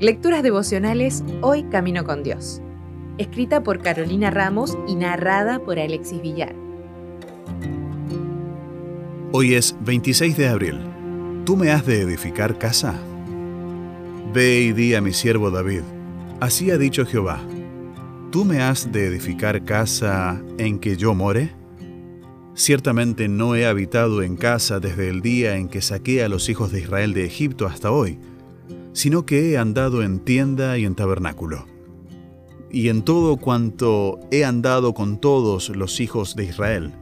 Lecturas devocionales Hoy Camino con Dios. Escrita por Carolina Ramos y narrada por Alexis Villar. Hoy es 26 de abril. ¿Tú me has de edificar casa? Ve y di a mi siervo David. Así ha dicho Jehová. ¿Tú me has de edificar casa en que yo more? Ciertamente no he habitado en casa desde el día en que saqué a los hijos de Israel de Egipto hasta hoy sino que he andado en tienda y en tabernáculo. Y en todo cuanto he andado con todos los hijos de Israel,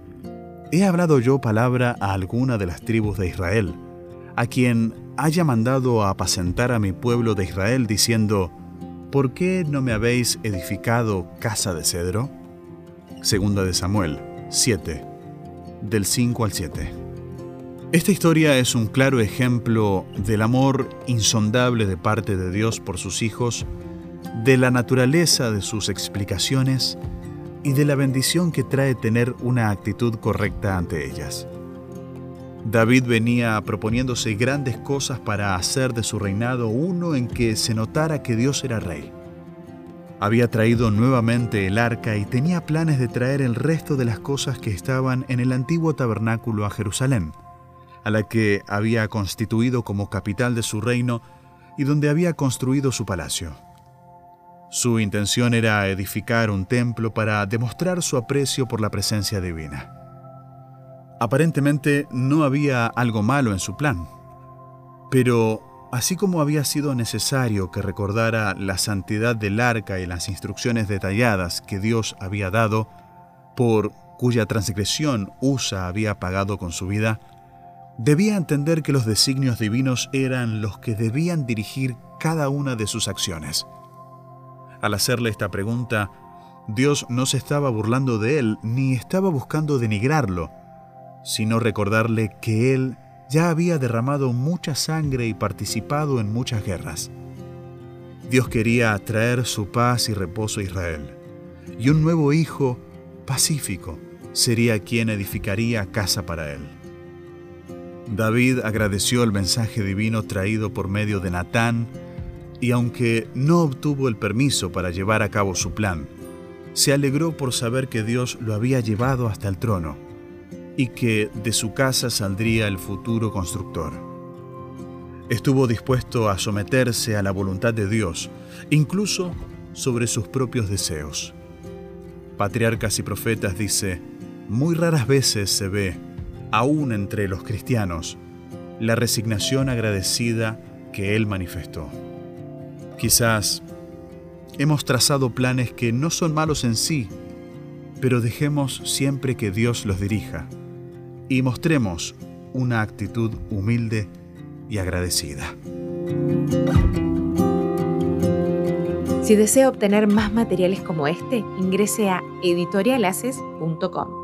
he hablado yo palabra a alguna de las tribus de Israel, a quien haya mandado a apacentar a mi pueblo de Israel, diciendo, ¿por qué no me habéis edificado casa de cedro? Segunda de Samuel 7, del 5 al 7. Esta historia es un claro ejemplo del amor insondable de parte de Dios por sus hijos, de la naturaleza de sus explicaciones y de la bendición que trae tener una actitud correcta ante ellas. David venía proponiéndose grandes cosas para hacer de su reinado uno en que se notara que Dios era rey. Había traído nuevamente el arca y tenía planes de traer el resto de las cosas que estaban en el antiguo tabernáculo a Jerusalén a la que había constituido como capital de su reino y donde había construido su palacio. Su intención era edificar un templo para demostrar su aprecio por la presencia divina. Aparentemente no había algo malo en su plan, pero así como había sido necesario que recordara la santidad del arca y las instrucciones detalladas que Dios había dado, por cuya transgresión Usa había pagado con su vida, debía entender que los designios divinos eran los que debían dirigir cada una de sus acciones. Al hacerle esta pregunta, Dios no se estaba burlando de él ni estaba buscando denigrarlo, sino recordarle que él ya había derramado mucha sangre y participado en muchas guerras. Dios quería traer su paz y reposo a Israel, y un nuevo hijo pacífico sería quien edificaría casa para él. David agradeció el mensaje divino traído por medio de Natán y aunque no obtuvo el permiso para llevar a cabo su plan, se alegró por saber que Dios lo había llevado hasta el trono y que de su casa saldría el futuro constructor. Estuvo dispuesto a someterse a la voluntad de Dios, incluso sobre sus propios deseos. Patriarcas y Profetas dice, muy raras veces se ve aún entre los cristianos, la resignación agradecida que Él manifestó. Quizás hemos trazado planes que no son malos en sí, pero dejemos siempre que Dios los dirija y mostremos una actitud humilde y agradecida. Si desea obtener más materiales como este, ingrese a editorialaces.com.